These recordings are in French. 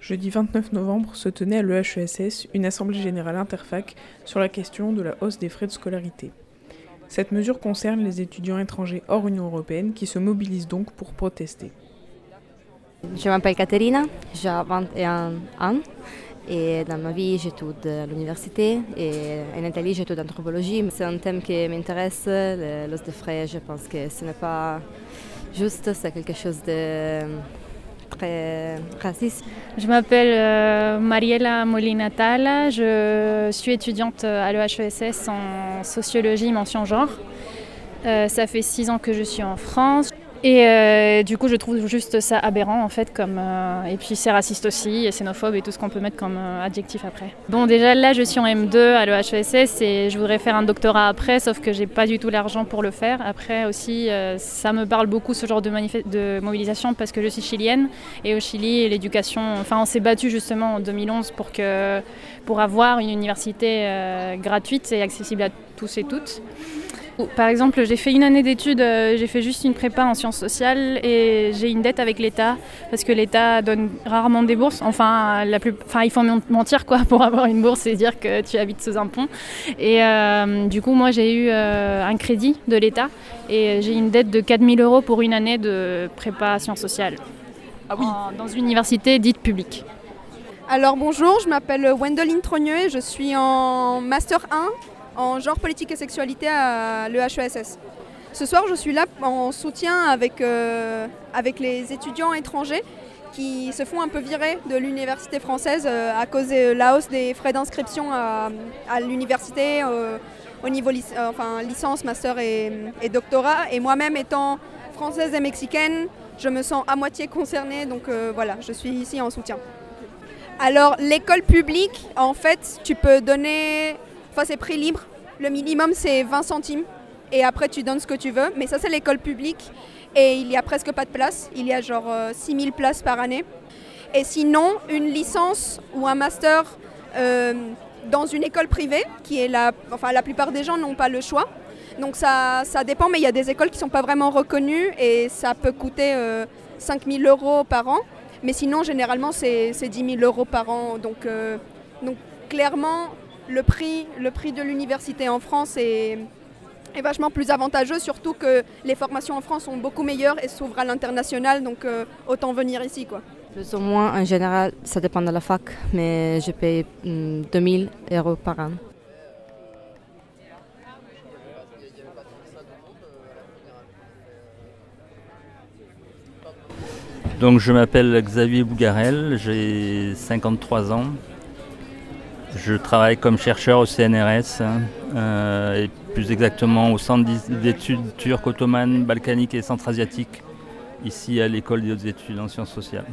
Jeudi 29 novembre se tenait à l'EHESS une assemblée générale interfac sur la question de la hausse des frais de scolarité. Cette mesure concerne les étudiants étrangers hors Union européenne qui se mobilisent donc pour protester. Je m'appelle Caterina, j'ai 21 ans et dans ma vie j'étudie à l'université et en Italie j'étudie l'anthropologie. C'est un thème qui m'intéresse, l'os de frais, je pense que ce n'est pas juste, c'est quelque chose de Je m'appelle euh, Mariela Molina-Tala, je suis étudiante à l'EHESS en sociologie mention genre. Euh, ça fait six ans que je suis en France. Et euh, du coup, je trouve juste ça aberrant en fait, comme euh, et puis c'est raciste aussi, et xénophobe et tout ce qu'on peut mettre comme euh, adjectif après. Bon, déjà là, je suis en M2 à l'EHESS et je voudrais faire un doctorat après, sauf que j'ai pas du tout l'argent pour le faire. Après aussi, ça me parle beaucoup ce genre de, mobilisation parce que je suis chilienne et au Chili, l'éducation, enfin, on s'est battu justement en 2011 pour que pour avoir une université gratuite et accessible à tous et toutes. Par exemple, j'ai fait une année d'études, euh, j'ai fait juste une prépa en sciences sociales et j'ai une dette avec l'État parce que l'État donne rarement des bourses. Enfin, la plus, enfin, il faut mentir quoi pour avoir une bourse et dire que tu habites sous un pont. Et euh, du coup, moi, j'ai eu euh, un crédit de l'État et j'ai une dette de 4000 euros pour une année de prépa sciences sociales. Ah oui. dans une université dite publique. Alors bonjour, je m'appelle Wendeline Trogneux et je suis en Master 1 en genre politique et sexualité à l'EHESS. Ce soir, je suis là en soutien avec, euh, avec les étudiants étrangers qui se font un peu virer de l'université française euh, à cause de la hausse des frais d'inscription à, l'université euh, au niveau enfin, licence, master et, et doctorat. Et moi-même étant française et mexicaine, je me sens à moitié concernée, donc voilà, je suis ici en soutien. Alors l'école publique, en fait, tu peux donner Enfin, c'est prix libre. Le minimum, c'est 20 centimes. Et après, tu donnes ce que tu veux. Mais ça, c'est l'école publique. Et il n'y a presque pas de place. Il y a genre 6000 euh, places par année. Et sinon, une licence ou un master euh, dans une école privée, qui est la. Enfin, la plupart des gens n'ont pas le choix. Donc ça, dépend, mais il y a des écoles qui ne sont pas vraiment reconnues et ça peut coûter 5000 euh, euros par an. Mais sinon, généralement, c'est 10 000 euros par an. Donc, donc clairement, le prix, le prix de l'université en France est, vachement plus avantageux, surtout que les formations en France sont beaucoup meilleures et s'ouvrent à l'international, donc euh, autant venir ici. Quoi. Plus ou moins, en général, ça dépend de la fac, mais je paye 2000 hmm, euros par an. Donc je m'appelle Xavier Bougarel, j'ai 53 ans, je travaille comme chercheur au CNRS, hein, euh, et plus exactement au Centre d'études turques, ottomanes, balkaniques et centra-asiatiques, ici à l'École des hautes études en sciences sociales.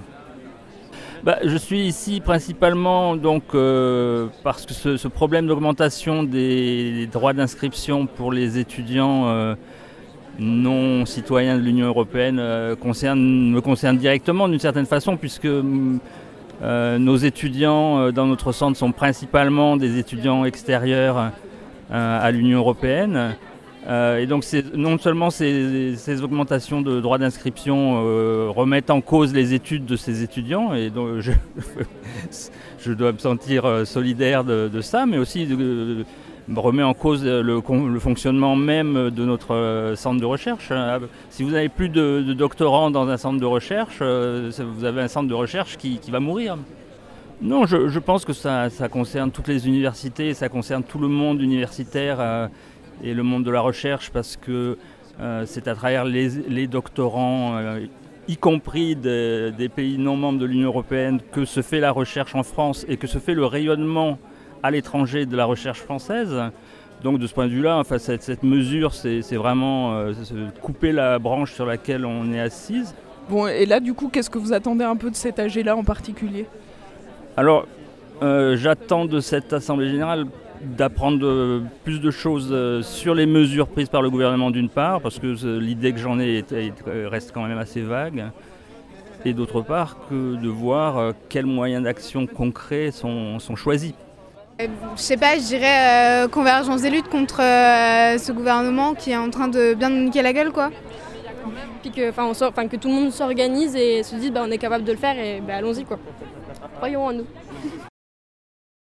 Bah, je suis ici principalement donc, euh, parce que ce, problème d'augmentation des droits d'inscription pour les étudiants euh, non citoyens de l'Union européenne me concerne directement d'une certaine façon, puisque euh, nos étudiants euh, dans notre centre sont principalement des étudiants extérieurs euh, à l'Union européenne. et donc non seulement ces, augmentations de droits d'inscription remettent en cause les études de ces étudiants, et donc je dois me sentir solidaire de, ça, mais aussi de, remet en cause le, fonctionnement même de notre euh, centre de recherche. Euh, si vous n'avez plus de, doctorants dans un centre de recherche, euh, vous avez un centre de recherche qui, va mourir. Non, je, pense que ça, concerne toutes les universités, ça concerne tout le monde universitaire et le monde de la recherche parce que c'est à travers les, doctorants, y compris des pays non membres de l'Union européenne, que se fait la recherche en France et que se fait le rayonnement à l'étranger de la recherche française. Donc de ce point de vue-là, enfin, cette, mesure, c'est vraiment euh, couper la branche sur laquelle on est assise. Bon, et là, du coup, qu'est-ce que vous attendez un peu de cet AG-là en particulier? Alors, euh, j'attends de cette Assemblée générale d'apprendre plus de choses euh, sur les mesures prises par le gouvernement d'une part, parce que l'idée que j'en ai reste quand même assez vague, et d'autre part que de voir quels moyens d'action concrets sont choisis je sais pas, je dirais euh, convergence des luttes contre euh, ce gouvernement qui est en train de bien nous niquer la gueule quoi. puis que tout le monde s'organise et se dise bah, on est capable de le faire et bah, allons-y quoi. Croyons en nous.